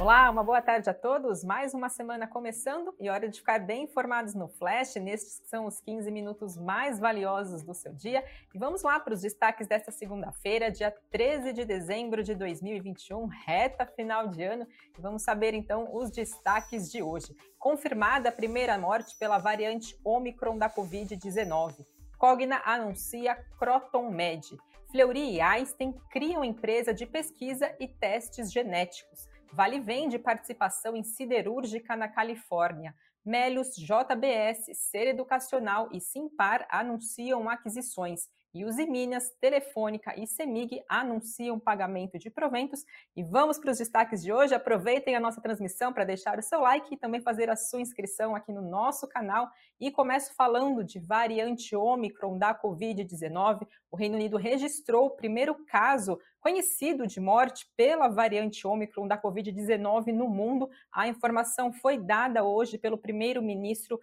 Olá, uma boa tarde a todos. Mais uma semana começando e hora de ficar bem informados no Flash, nestes que são os 15 minutos mais valiosos do seu dia. E vamos lá para os destaques desta segunda-feira, dia 13 de dezembro de 2021, reta final de ano. E vamos saber então os destaques de hoje. Confirmada a primeira morte pela variante Omicron da Covid-19. Cogna anuncia Croton Med. Fleury e Einstein criam empresa de pesquisa e testes genéticos. Vale vende participação em siderúrgica na Califórnia. Melius, JBS, Ser Educacional e Simpar anunciam aquisições e os Minas, Telefônica e Semig anunciam pagamento de proventos. E vamos para os destaques de hoje. Aproveitem a nossa transmissão para deixar o seu like e também fazer a sua inscrição aqui no nosso canal. E começo falando de variante Omicron da Covid-19. O Reino Unido registrou o primeiro caso conhecido de morte pela variante Omicron da Covid-19 no mundo. A informação foi dada hoje pelo primeiro-ministro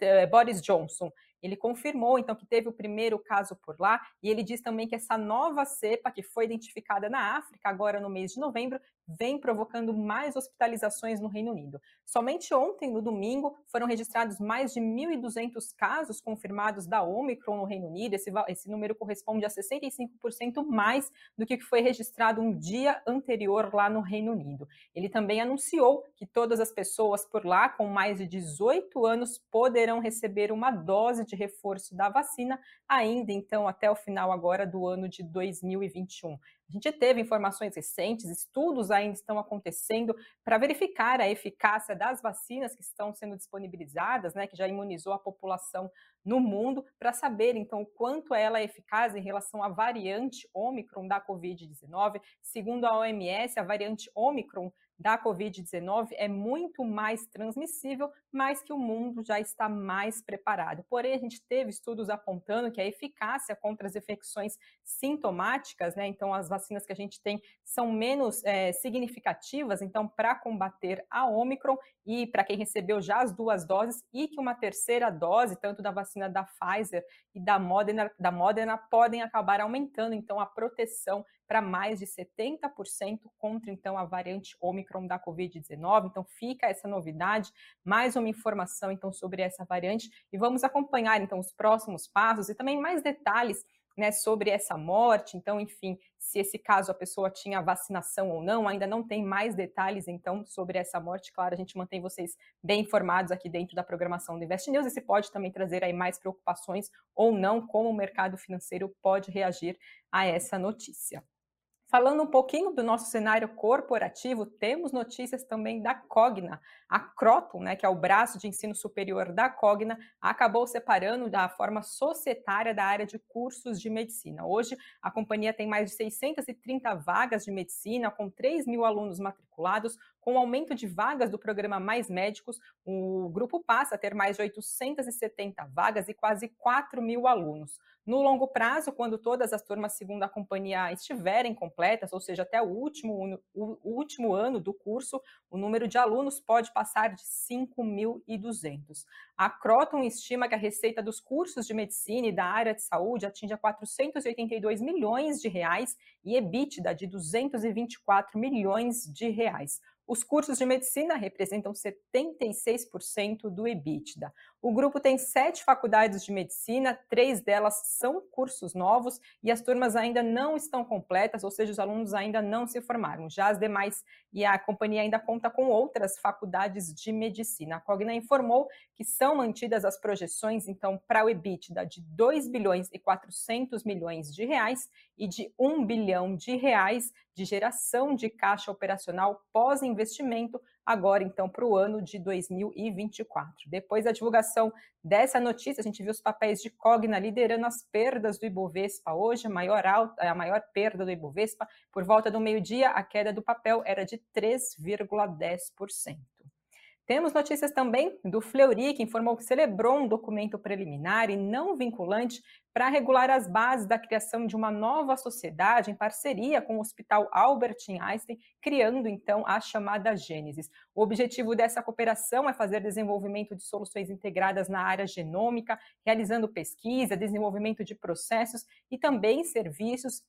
eh, Boris Johnson. Ele confirmou, então, que teve o primeiro caso por lá, e ele diz também que essa nova cepa, que foi identificada na África agora no mês de novembro, vem provocando mais hospitalizações no Reino Unido. Somente ontem, no domingo, foram registrados mais de 1.200 casos confirmados da Omicron no Reino Unido. Esse, esse número corresponde a 65% mais do que foi registrado um dia anterior lá no Reino Unido. Ele também anunciou que todas as pessoas por lá com mais de 18 anos poderão receber uma dose de reforço da vacina, ainda então até o final agora do ano de 2021. A gente teve informações recentes, estudos ainda estão acontecendo para verificar a eficácia das vacinas que estão sendo disponibilizadas, né, que já imunizou a população no mundo, para saber então o quanto ela é eficaz em relação à variante Omicron da Covid-19. Segundo a OMS, a variante Omicron da Covid-19 é muito mais transmissível, mas que o mundo já está mais preparado. Porém, a gente teve estudos apontando que a eficácia contra as infecções sintomáticas, né, então as vacinas que a gente tem são menos é, significativas, então, para combater a Omicron e para quem recebeu já as duas doses, e que uma terceira dose, tanto da vacina da Pfizer e da Moderna, da Moderna podem acabar aumentando, então, a proteção para mais de 70% contra então a variante Omicron da COVID-19. Então fica essa novidade, mais uma informação então sobre essa variante e vamos acompanhar então os próximos passos e também mais detalhes né, sobre essa morte. Então, enfim, se esse caso a pessoa tinha vacinação ou não, ainda não tem mais detalhes então sobre essa morte. Claro, a gente mantém vocês bem informados aqui dentro da programação do Invest News e se pode também trazer aí mais preocupações ou não, como o mercado financeiro pode reagir a essa notícia. Falando um pouquinho do nosso cenário corporativo, temos notícias também da Cogna. A Croton, né, que é o braço de ensino superior da Cogna, acabou separando da forma societária da área de cursos de medicina. Hoje, a companhia tem mais de 630 vagas de medicina, com 3 mil alunos matriculados, com o aumento de vagas do programa Mais Médicos, o grupo passa a ter mais de 870 vagas e quase 4 mil alunos. No longo prazo, quando todas as turmas, segundo a companhia, estiverem completas, ou seja, até o último, o último ano do curso, o número de alunos pode passar de 5.200. A Croton estima que a receita dos cursos de medicina e da área de saúde atinja 482 milhões de reais e EBITDA de 224 milhões de reais. Os cursos de medicina representam 76% do EBITDA. O grupo tem sete faculdades de medicina, três delas são cursos novos e as turmas ainda não estão completas, ou seja, os alunos ainda não se formaram. Já as demais e a companhia ainda conta com outras faculdades de medicina. A Cogna informou que são mantidas as projeções, então, para o EBITDA de 2 bilhões e 400 milhões de reais e de 1 bilhão de reais de geração de caixa operacional pós-investimento, agora então para o ano de 2024. Depois da divulgação dessa notícia, a gente viu os papéis de Cogna liderando as perdas do Ibovespa hoje, a maior, alta, a maior perda do Ibovespa, por volta do meio-dia, a queda do papel era de 3,10%. Temos notícias também do Fleury, que informou que celebrou um documento preliminar e não vinculante para regular as bases da criação de uma nova sociedade em parceria com o Hospital Albert Einstein, criando então a chamada Gênesis. O objetivo dessa cooperação é fazer desenvolvimento de soluções integradas na área genômica, realizando pesquisa, desenvolvimento de processos e também serviços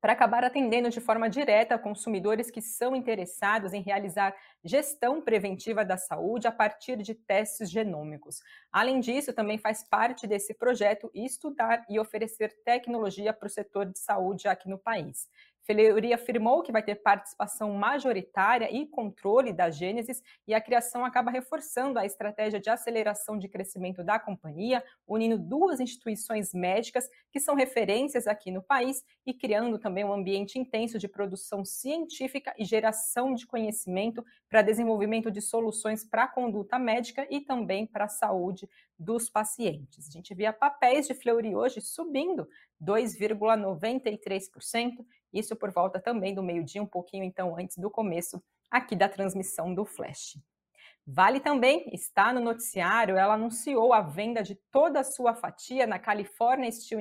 para acabar atendendo de forma direta consumidores que são interessados em realizar gestão preventiva da saúde a partir de testes genômicos. Além disso, também faz parte desse projeto estudar e oferecer tecnologia para o setor de saúde aqui no país. Fleury afirmou que vai ter participação majoritária e controle da Gênesis e a criação acaba reforçando a estratégia de aceleração de crescimento da companhia, unindo duas instituições médicas que são referências aqui no país e criando também um ambiente intenso de produção científica e geração de conhecimento para desenvolvimento de soluções para a conduta médica e também para a saúde dos pacientes. A gente via papéis de Fleury hoje subindo 2,93%, isso por volta também do meio-dia, um pouquinho então antes do começo aqui da transmissão do Flash. Vale também está no noticiário, ela anunciou a venda de toda a sua fatia na California Steel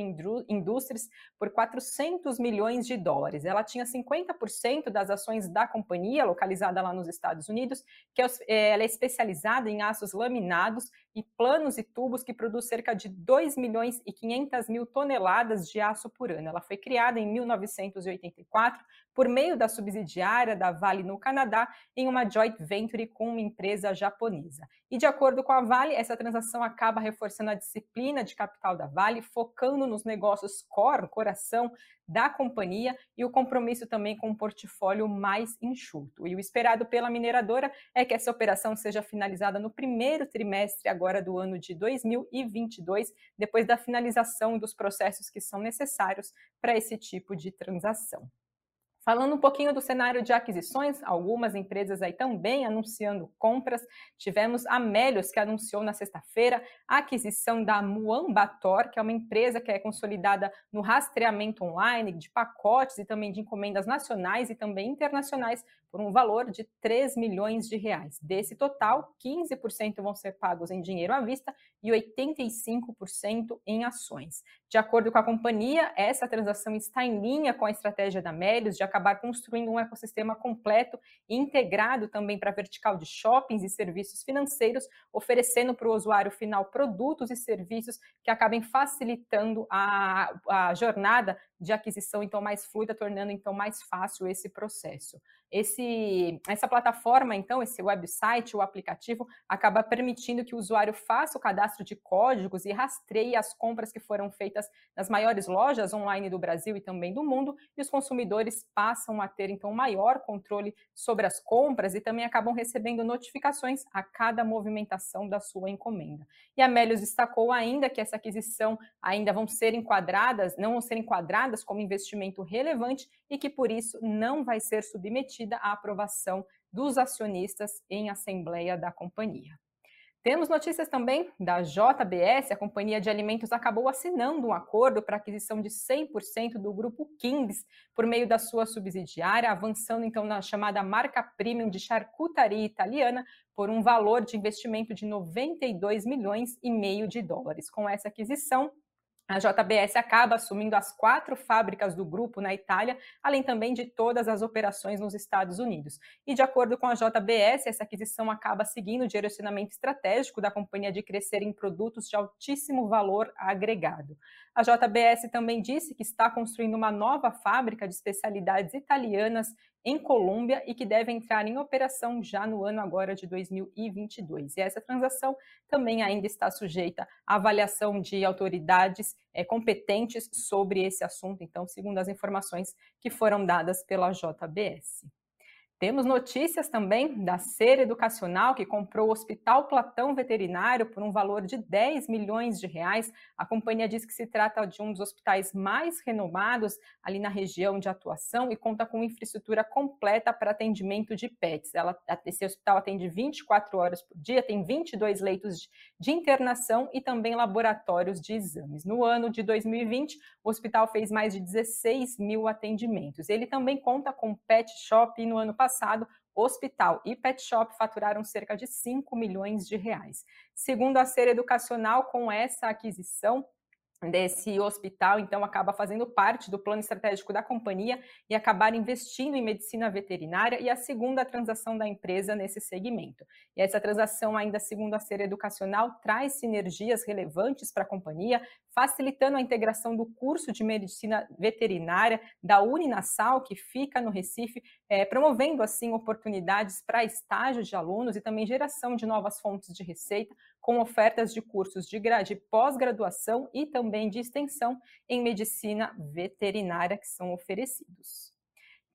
Industries por 400 milhões de dólares. Ela tinha 50% das ações da companhia, localizada lá nos Estados Unidos, que é, é, ela é especializada em aços laminados e planos e tubos que produz cerca de 2 milhões e 500 mil toneladas de aço por ano. Ela foi criada em 1984 por meio da subsidiária da Vale no Canadá em uma joint venture com uma empresa japonesa. E de acordo com a Vale, essa transação acaba reforçando a disciplina de capital da Vale, focando nos negócios core, coração da companhia e o compromisso também com um portfólio mais enxuto. E o esperado pela mineradora é que essa operação seja finalizada no primeiro trimestre agora do ano de 2022, depois da finalização dos processos que são necessários para esse tipo de transação. Falando um pouquinho do cenário de aquisições, algumas empresas aí também anunciando compras. Tivemos a Melios, que anunciou na sexta-feira a aquisição da Muambator, que é uma empresa que é consolidada no rastreamento online de pacotes e também de encomendas nacionais e também internacionais por um valor de 3 milhões de reais. Desse total, 15% vão ser pagos em dinheiro à vista e 85% em ações. De acordo com a companhia, essa transação está em linha com a estratégia da Melios de acabar construindo um ecossistema completo e integrado também para a vertical de shoppings e serviços financeiros, oferecendo para o usuário final produtos e serviços que acabem facilitando a, a jornada de aquisição então mais fluida, tornando então mais fácil esse processo. Esse, essa plataforma, então, esse website, o aplicativo, acaba permitindo que o usuário faça o cadastro de códigos e rastreie as compras que foram feitas nas maiores lojas online do Brasil e também do mundo, e os consumidores passam a ter, então, maior controle sobre as compras e também acabam recebendo notificações a cada movimentação da sua encomenda. E a Melios destacou ainda que essa aquisição ainda vão ser enquadradas, não vão ser enquadradas como investimento relevante e que, por isso, não vai ser submetida à aprovação dos acionistas em assembleia da companhia. Temos notícias também da JBS, a companhia de alimentos acabou assinando um acordo para aquisição de 100% do grupo Kings por meio da sua subsidiária, avançando então na chamada marca premium de charcutaria italiana por um valor de investimento de 92 milhões e meio de dólares. Com essa aquisição, a JBS acaba assumindo as quatro fábricas do grupo na Itália, além também de todas as operações nos Estados Unidos. E de acordo com a JBS, essa aquisição acaba seguindo o direcionamento estratégico da companhia de crescer em produtos de altíssimo valor agregado. A JBS também disse que está construindo uma nova fábrica de especialidades italianas em Colômbia e que deve entrar em operação já no ano agora de 2022. E essa transação também ainda está sujeita à avaliação de autoridades é, competentes sobre esse assunto, então, segundo as informações que foram dadas pela JBS. Temos notícias também da Ser Educacional, que comprou o Hospital Platão Veterinário por um valor de 10 milhões de reais. A companhia diz que se trata de um dos hospitais mais renomados ali na região de atuação e conta com infraestrutura completa para atendimento de pets. Ela, esse hospital atende 24 horas por dia, tem 22 leitos de, internação e também laboratórios de exames. No ano de 2020, o hospital fez mais de 16 mil atendimentos. Ele também conta com pet shop e no ano passado passado, hospital e pet shop faturaram cerca de 5 milhões de reais. Segundo a Ser Educacional, com essa aquisição, desse hospital, então acaba fazendo parte do plano estratégico da companhia e acabar investindo em medicina veterinária e a segunda transação da empresa nesse segmento. E essa transação, ainda segundo a Ser Educacional, traz sinergias relevantes para a companhia, facilitando a integração do curso de medicina veterinária da Uninasal, que fica no Recife, é, promovendo assim oportunidades para estágio de alunos e também geração de novas fontes de receita, com ofertas de cursos de, pós-graduação e também de extensão em medicina veterinária que são oferecidos.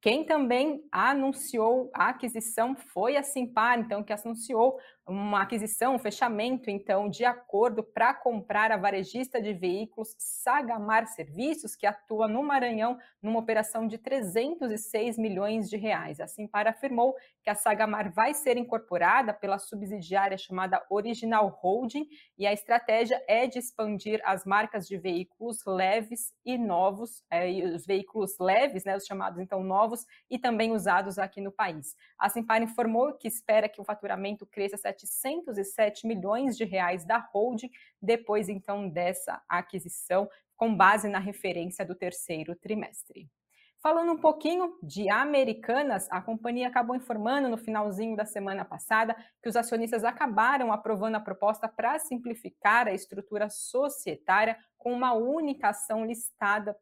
Quem também anunciou a aquisição foi a Simpar, então, que anunciou uma aquisição, um fechamento, então, de acordo para comprar a varejista de veículos Sagamar Serviços, que atua no Maranhão numa operação de 306 milhões de reais. A Simpar afirmou que a Sagamar vai ser incorporada pela subsidiária chamada Original Holding e a estratégia é de expandir as marcas de veículos leves e novos, é, e os veículos leves, né, os chamados então novos e também usados aqui no país. A Simpar informou que espera que o faturamento cresça 707 milhões de reais da holding depois então dessa aquisição, com base na referência do terceiro trimestre. Falando um pouquinho de Americanas, a companhia acabou informando no finalzinho da semana passada que os acionistas acabaram aprovando a proposta para simplificar a estrutura societária com uma única ação listada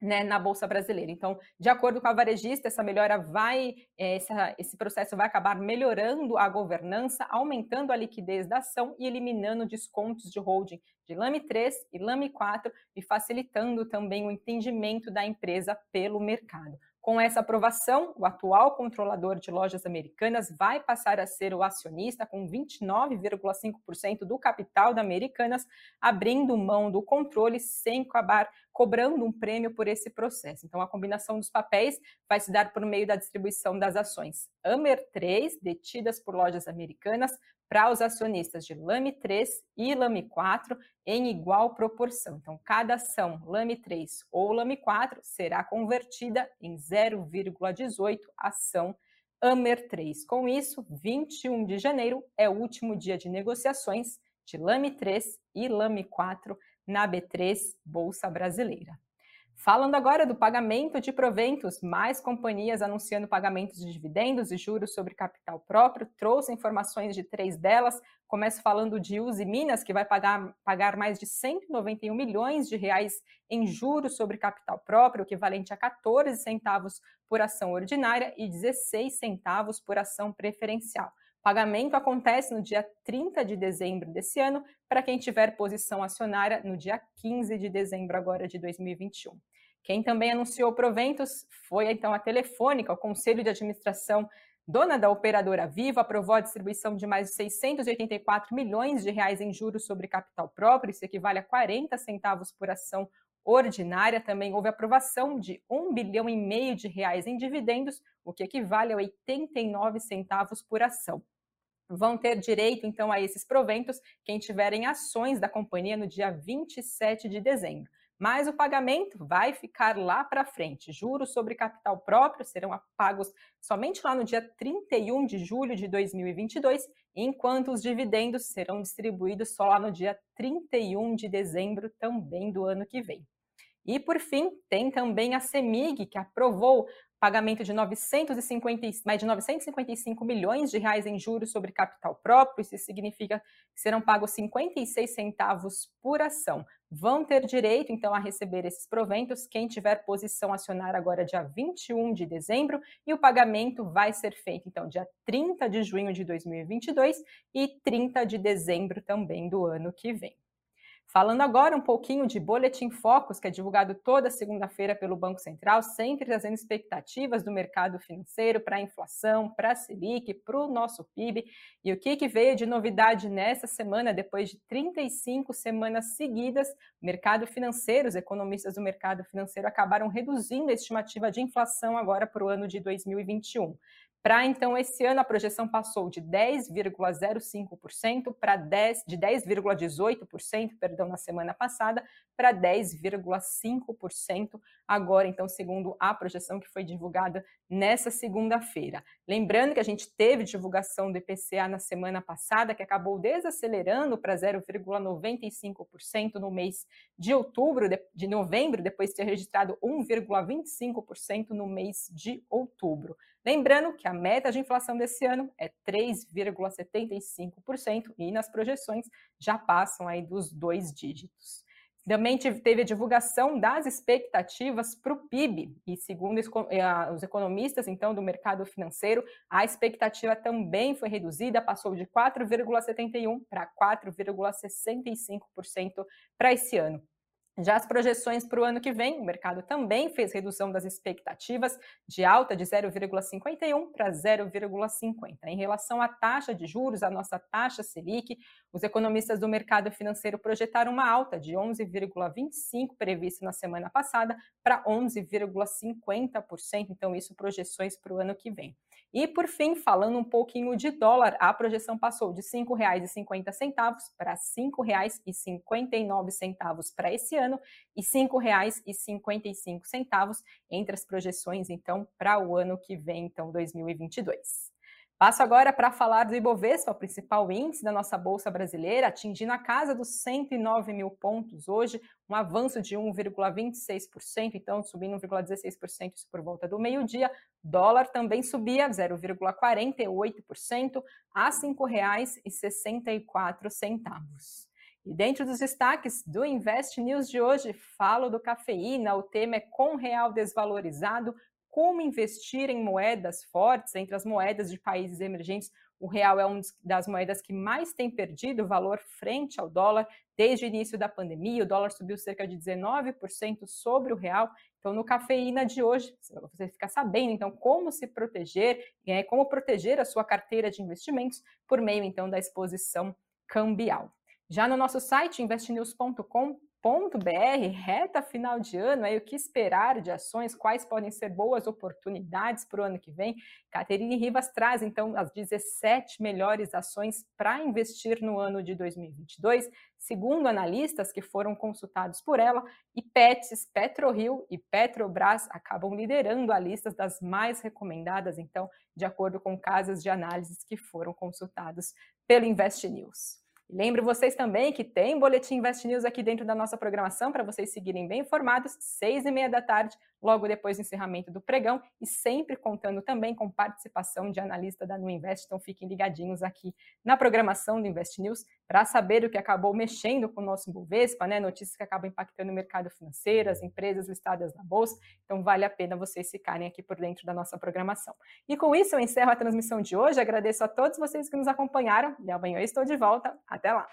né, na Bolsa Brasileira. Então, de acordo com a varejista, essa melhora vai, é, essa, esse processo vai acabar melhorando a governança, aumentando a liquidez da ação e eliminando descontos de holding de LAME 3 e LAME 4 e facilitando também o entendimento da empresa pelo mercado. Com essa aprovação, o atual controlador de lojas americanas vai passar a ser o acionista com 29,5% do capital da Americanas, abrindo mão do controle sem acabar cobrando um prêmio por esse processo. Então, a combinação dos papéis vai se dar por meio da distribuição das ações Amer 3, detidas por lojas americanas, para os acionistas de Lame 3 e Lame 4 em igual proporção. Então, cada ação Lame 3 ou Lame 4 será convertida em 0,18 ação Amer 3. Com isso, 21 de janeiro é o último dia de negociações de Lame 3 e Lame 4 na B3 Bolsa Brasileira. Falando agora do pagamento de proventos, mais companhias anunciando pagamentos de dividendos e juros sobre capital próprio. Trouxe informações de três delas. Começo falando de Uzi Minas, que vai pagar, pagar mais de 191 milhões de reais em juros sobre capital próprio, equivalente a 14 centavos por ação ordinária e 16 centavos por ação preferencial. Pagamento acontece no dia 30 de dezembro desse ano, para quem tiver posição acionária no dia 15 de dezembro agora de 2021. Quem também anunciou proventos foi então a Telefônica, o Conselho de Administração dona da operadora Viva aprovou a distribuição de mais de 684 milhões de reais em juros sobre capital próprio, isso equivale a 40 centavos por ação ordinária. Também houve aprovação de 1 bilhão e meio de reais em dividendos, o que equivale a 89 centavos por ação. Vão ter direito, então, a esses proventos quem tiverem ações da companhia no dia 27 de dezembro. Mas o pagamento vai ficar lá para frente. Juros sobre capital próprio serão pagos somente lá no dia 31 de julho de 2022, enquanto os dividendos serão distribuídos só lá no dia 31 de dezembro também do ano que vem. E, por fim, tem também a CEMIG, que aprovou pagamento de 950, mais de 955 milhões de reais em juros sobre capital próprio. Isso significa que serão pagos 56 centavos por ação. Vão ter direito, então, a receber esses proventos quem tiver posição acionária agora dia 21 de dezembro e o pagamento vai ser feito, então, dia 30 de junho de 2022 e 30 de dezembro também do ano que vem. Falando agora um pouquinho de Boletim Focus, que é divulgado toda segunda-feira pelo Banco Central, sempre trazendo expectativas do mercado financeiro para a inflação, para a Selic, para o nosso PIB. E o que, que veio de novidade nessa semana, depois de 35 semanas seguidas, mercado financeiro, os economistas do mercado financeiro acabaram reduzindo a estimativa de inflação agora para o ano de 2021. Para então esse ano a projeção passou de 10,05% para 10 de 10,18%, perdão, na semana passada, para 10,5% agora, então, segundo a projeção que foi divulgada nessa segunda-feira. Lembrando que a gente teve divulgação do IPCA na semana passada, que acabou desacelerando para 0,95% no mês de outubro, de novembro, depois de ter registrado 1,25% no mês de outubro. Lembrando que a meta de inflação desse ano é 3,75% e nas projeções já passam aí dos dois dígitos. Também teve a divulgação das expectativas para o PIB, e segundo eh, os economistas, então, do mercado financeiro, a expectativa também foi reduzida, passou de 4,71% para 4,65% para esse ano. Já as projeções para o ano que vem, o mercado também fez redução das expectativas de alta de 0,51 para 0,50. Em relação à taxa de juros, a nossa taxa Selic, os economistas do mercado financeiro projetaram uma alta de 11,25 previsto na semana passada para 11,50%. Então, isso projeções para o ano que vem. E por fim, falando um pouquinho de dólar, a projeção passou de R$ 5,50 para R$ 5,59 para esse ano e R$ 5,55 entre as projeções então para o ano que vem, então 2022. Passo agora para falar do Ibovespa, o principal índice da nossa Bolsa Brasileira, atingindo a casa dos 109 mil pontos hoje, um avanço de 1,26%, então subindo 1,16% por volta do meio-dia. Dólar também subia 0,48% a R$ 5,64. E dentro dos destaques do Invest News de hoje, falo do cafeína, o tema é com real desvalorizado, como investir em moedas fortes, entre as moedas de países emergentes, o real é uma das moedas que mais tem perdido valor frente ao dólar desde o início da pandemia. O dólar subiu cerca de 19% sobre o real. Então, no cafeína de hoje, você fica sabendo então como se proteger, é, como proteger a sua carteira de investimentos por meio então da exposição cambial. Já no nosso site investnews.com br reta final de ano, aí o que esperar de ações, quais podem ser boas oportunidades para o ano que vem. Caterine Rivas traz então as 17 melhores ações para investir no ano de 2022, segundo analistas que foram consultados por ela, e Pets, PetroRio e Petrobras acabam liderando a lista das mais recomendadas, então, de acordo com casas de análises que foram consultados pelo Invest News. Lembro vocês também que tem Boletim Invest News aqui dentro da nossa programação para vocês seguirem bem informados, seis e meia da tarde, logo depois do encerramento do pregão e sempre contando também com participação de analista da Nu Invest. Então fiquem ligadinhos aqui na programação do Invest News para saber o que acabou mexendo com o nosso Bovespa, né? Notícias que acabam impactando o mercado financeiro, as empresas listadas na bolsa. Então vale a pena vocês ficarem aqui por dentro da nossa programação. E com isso eu encerro a transmissão de hoje. Agradeço a todos vocês que nos acompanharam e amanhã eu estou de volta. Até lá!